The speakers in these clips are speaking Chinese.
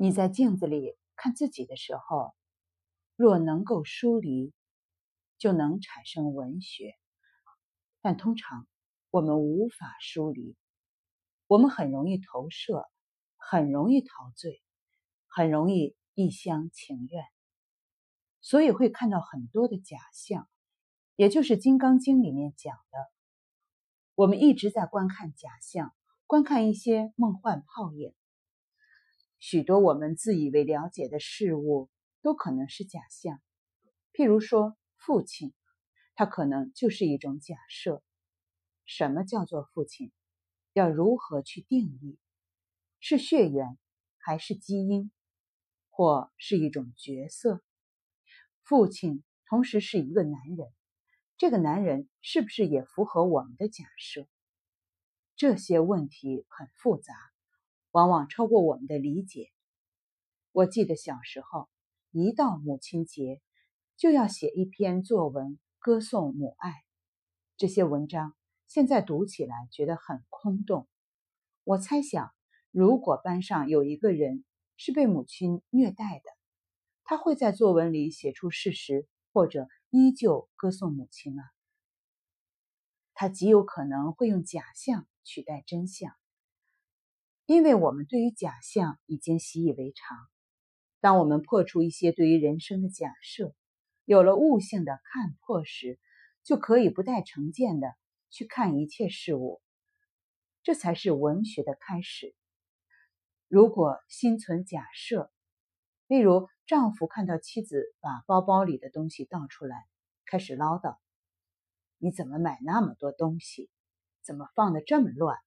你在镜子里看自己的时候，若能够疏离，就能产生文学。但通常我们无法疏离，我们很容易投射，很容易陶醉，很容易一厢情愿，所以会看到很多的假象。也就是《金刚经》里面讲的，我们一直在观看假象，观看一些梦幻泡影。许多我们自以为了解的事物都可能是假象，譬如说父亲，他可能就是一种假设。什么叫做父亲？要如何去定义？是血缘，还是基因，或是一种角色？父亲同时是一个男人，这个男人是不是也符合我们的假设？这些问题很复杂。往往超过我们的理解。我记得小时候，一到母亲节，就要写一篇作文歌颂母爱。这些文章现在读起来觉得很空洞。我猜想，如果班上有一个人是被母亲虐待的，他会在作文里写出事实，或者依旧歌颂母亲吗？他极有可能会用假象取代真相。因为我们对于假象已经习以为常，当我们破除一些对于人生的假设，有了悟性的看破时，就可以不带成见的去看一切事物，这才是文学的开始。如果心存假设，例如丈夫看到妻子把包包里的东西倒出来，开始唠叨：“你怎么买那么多东西？怎么放的这么乱？”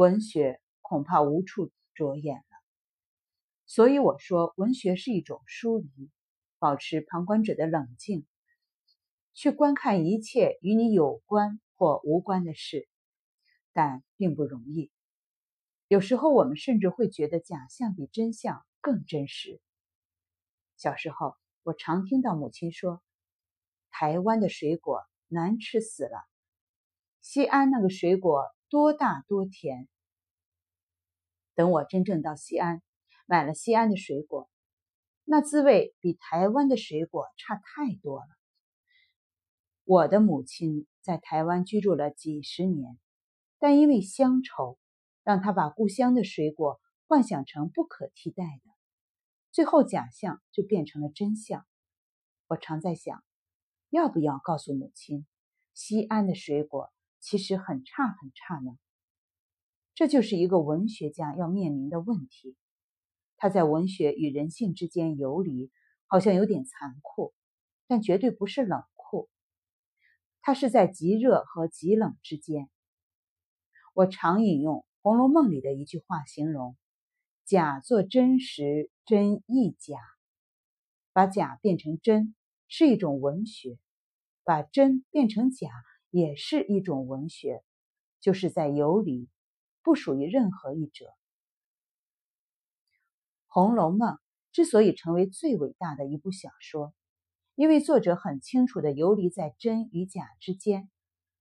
文学恐怕无处着眼了，所以我说，文学是一种疏离，保持旁观者的冷静，去观看一切与你有关或无关的事，但并不容易。有时候，我们甚至会觉得假象比真相更真实。小时候，我常听到母亲说：“台湾的水果难吃死了，西安那个水果。”多大多甜！等我真正到西安，买了西安的水果，那滋味比台湾的水果差太多了。我的母亲在台湾居住了几十年，但因为乡愁，让她把故乡的水果幻想成不可替代的，最后假象就变成了真相。我常在想，要不要告诉母亲，西安的水果？其实很差很差呢，这就是一个文学家要面临的问题。他在文学与人性之间游离，好像有点残酷，但绝对不是冷酷。他是在极热和极冷之间。我常引用《红楼梦》里的一句话形容：“假作真时，真亦假。”把假变成真是一种文学，把真变成假。也是一种文学，就是在游离，不属于任何一者。《红楼梦》之所以成为最伟大的一部小说，因为作者很清楚的游离在真与假之间。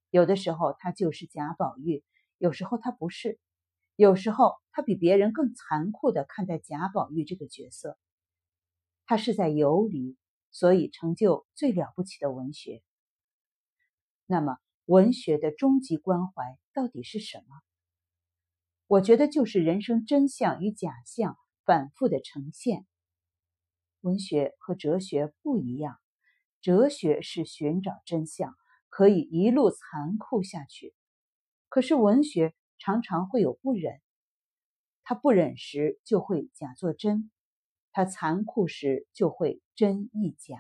有的时候他就是贾宝玉，有时候他不是，有时候他比别人更残酷的看待贾宝玉这个角色。他是在游离，所以成就最了不起的文学。那么，文学的终极关怀到底是什么？我觉得就是人生真相与假象反复的呈现。文学和哲学不一样，哲学是寻找真相，可以一路残酷下去；可是文学常常会有不忍，他不忍时就会假作真，他残酷时就会真亦假，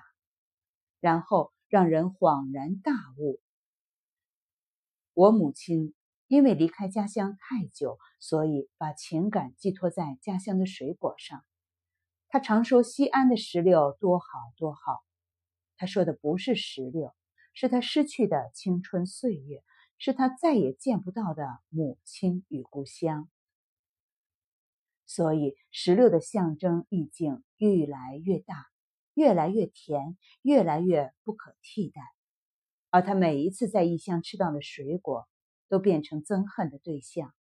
然后让人恍然大悟。我母亲因为离开家乡太久，所以把情感寄托在家乡的水果上。他常说西安的石榴多好多好。他说的不是石榴，是他失去的青春岁月，是他再也见不到的母亲与故乡。所以石榴的象征意境越来越大，越来越甜，越来越不可替代。而他每一次在异乡吃到的水果，都变成憎恨的对象。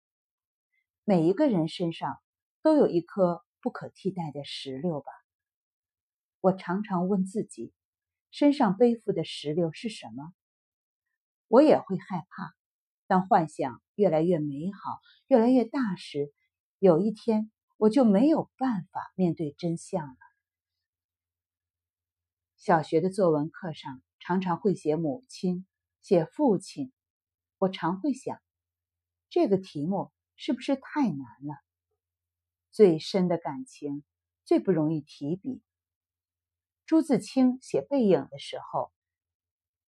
每一个人身上都有一颗不可替代的石榴吧。我常常问自己，身上背负的石榴是什么？我也会害怕，当幻想越来越美好、越来越大时，有一天我就没有办法面对真相了。小学的作文课上，常常会写母亲、写父亲，我常会想，这个题目是不是太难了？最深的感情，最不容易提笔。朱自清写《背影》的时候，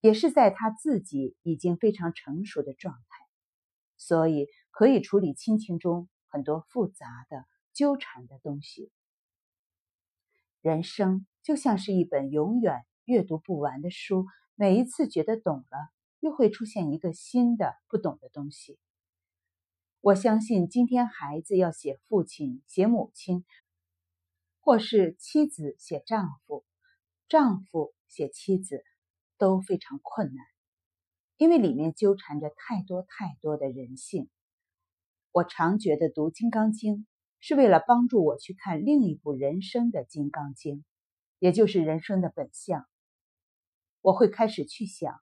也是在他自己已经非常成熟的状态，所以可以处理亲情中很多复杂的、纠缠的东西。人生就像是一本永远阅读不完的书，每一次觉得懂了，又会出现一个新的不懂的东西。我相信，今天孩子要写父亲、写母亲，或是妻子写丈夫。丈夫写妻子都非常困难，因为里面纠缠着太多太多的人性。我常觉得读《金刚经》是为了帮助我去看另一部人生的《金刚经》，也就是人生的本相。我会开始去想，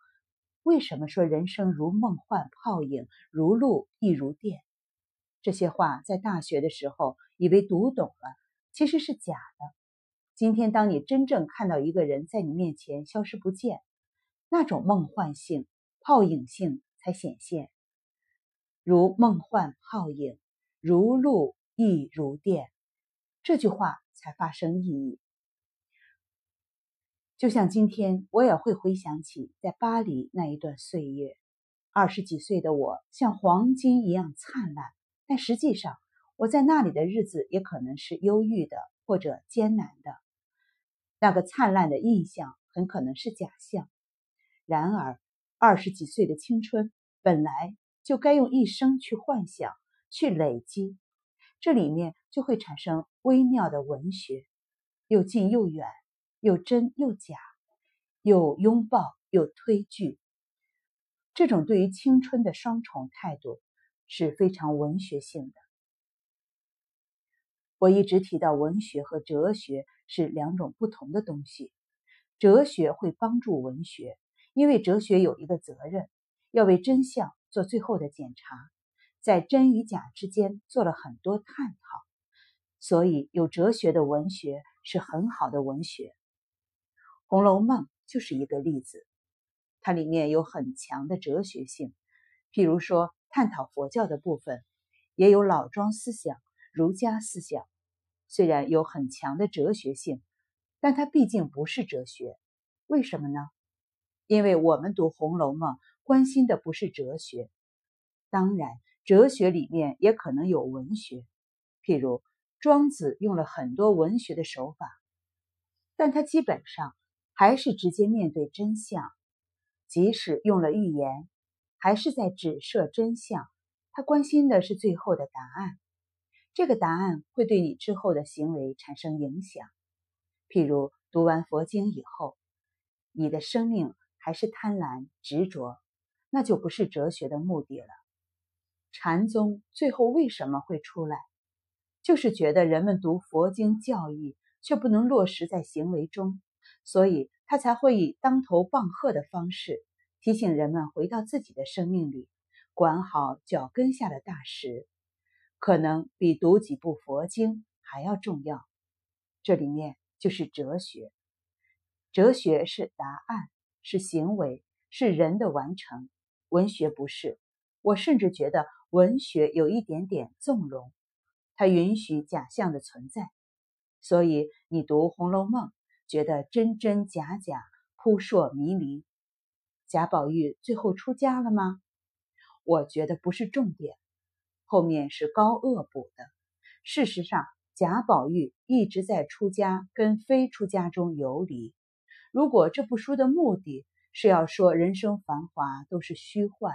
为什么说人生如梦幻泡影，如露亦如电？这些话在大学的时候以为读懂了，其实是假的。今天，当你真正看到一个人在你面前消失不见，那种梦幻性、泡影性才显现。如梦幻泡影，如露亦如电，这句话才发生意义。就像今天，我也会回想起在巴黎那一段岁月。二十几岁的我，像黄金一样灿烂，但实际上，我在那里的日子也可能是忧郁的或者艰难的。那个灿烂的印象很可能是假象。然而，二十几岁的青春本来就该用一生去幻想、去累积，这里面就会产生微妙的文学，又近又远，又真又假，又拥抱又推拒。这种对于青春的双重态度是非常文学性的。我一直提到文学和哲学是两种不同的东西。哲学会帮助文学，因为哲学有一个责任，要为真相做最后的检查，在真与假之间做了很多探讨。所以，有哲学的文学是很好的文学。《红楼梦》就是一个例子，它里面有很强的哲学性，譬如说探讨佛教的部分，也有老庄思想。儒家思想虽然有很强的哲学性，但它毕竟不是哲学。为什么呢？因为我们读《红楼梦》，关心的不是哲学。当然，哲学里面也可能有文学，譬如庄子用了很多文学的手法，但他基本上还是直接面对真相。即使用了预言，还是在指涉真相。他关心的是最后的答案。这个答案会对你之后的行为产生影响。譬如读完佛经以后，你的生命还是贪婪执着，那就不是哲学的目的了。禅宗最后为什么会出来？就是觉得人们读佛经教义却不能落实在行为中，所以他才会以当头棒喝的方式提醒人们回到自己的生命里，管好脚跟下的大石。可能比读几部佛经还要重要。这里面就是哲学，哲学是答案，是行为，是人的完成。文学不是。我甚至觉得文学有一点点纵容，它允许假象的存在。所以你读《红楼梦》，觉得真真假假，扑朔迷离。贾宝玉最后出家了吗？我觉得不是重点。后面是高恶补的。事实上，贾宝玉一直在出家跟非出家中游离。如果这部书的目的是要说人生繁华都是虚幻，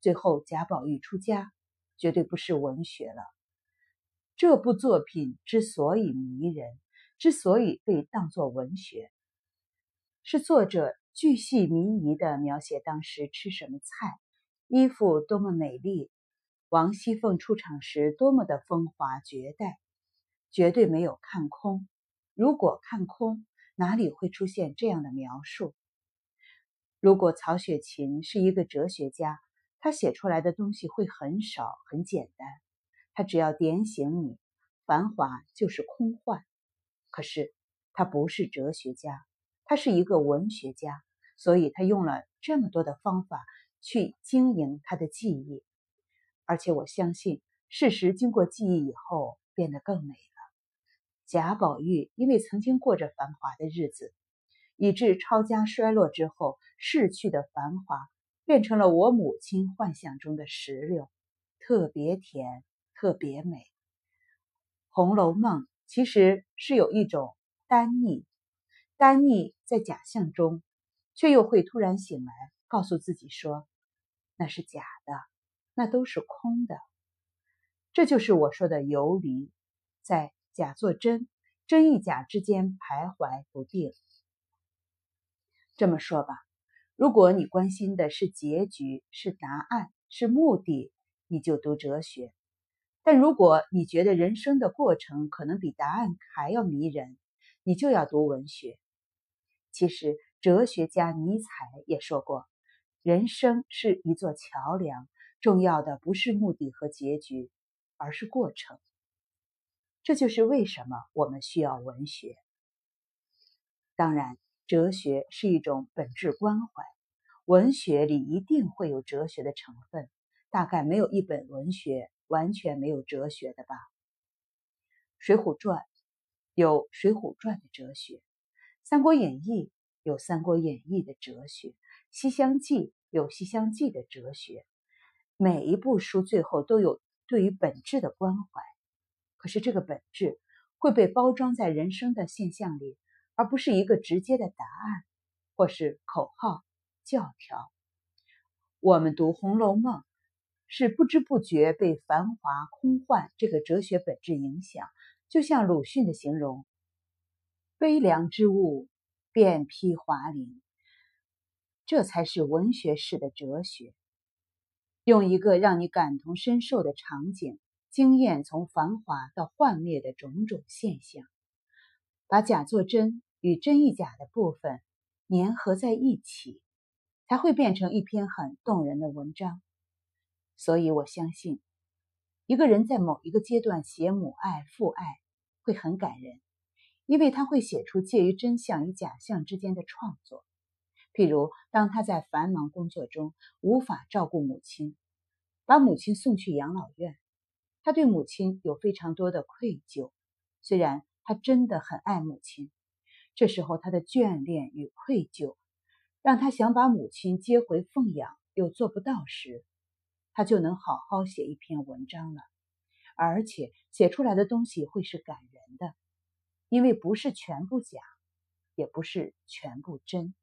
最后贾宝玉出家，绝对不是文学了。这部作品之所以迷人，之所以被当作文学，是作者巨细靡遗地描写当时吃什么菜，衣服多么美丽。王熙凤出场时多么的风华绝代，绝对没有看空。如果看空，哪里会出现这样的描述？如果曹雪芹是一个哲学家，他写出来的东西会很少、很简单。他只要点醒你，繁华就是空幻。可是他不是哲学家，他是一个文学家，所以他用了这么多的方法去经营他的记忆。而且我相信，事实经过记忆以后，变得更美了。贾宝玉因为曾经过着繁华的日子。以致抄家衰落之后逝去的繁华，变成了我母亲幻想中的石榴，特别甜，特别美。《红楼梦》其实是有一种丹腻，丹腻在假象中，却又会突然醒来，告诉自己说那是假的，那都是空的。这就是我说的游离，在假作真、真亦假之间徘徊不定。这么说吧，如果你关心的是结局、是答案、是目的，你就读哲学；但如果你觉得人生的过程可能比答案还要迷人，你就要读文学。其实，哲学家尼采也说过，人生是一座桥梁，重要的不是目的和结局，而是过程。这就是为什么我们需要文学。当然。哲学是一种本质关怀，文学里一定会有哲学的成分，大概没有一本文学完全没有哲学的吧。《水浒传》有《水浒传》的哲学，《三国演义》有《三国演义》的哲学，《西厢记》有《西厢记》的哲学。每一部书最后都有对于本质的关怀，可是这个本质会被包装在人生的现象里。而不是一个直接的答案，或是口号、教条。我们读《红楼梦》，是不知不觉被繁华空幻这个哲学本质影响。就像鲁迅的形容：“悲凉之物，遍披华林。”这才是文学式的哲学。用一个让你感同身受的场景，经验从繁华到幻灭的种种现象，把假作真。与真亦假的部分粘合在一起，才会变成一篇很动人的文章。所以我相信，一个人在某一个阶段写母爱、父爱会很感人，因为他会写出介于真相与假象之间的创作。譬如，当他在繁忙工作中无法照顾母亲，把母亲送去养老院，他对母亲有非常多的愧疚。虽然他真的很爱母亲。这时候，他的眷恋与愧疚，让他想把母亲接回奉养，又做不到时，他就能好好写一篇文章了。而且写出来的东西会是感人的，因为不是全部假，也不是全部真。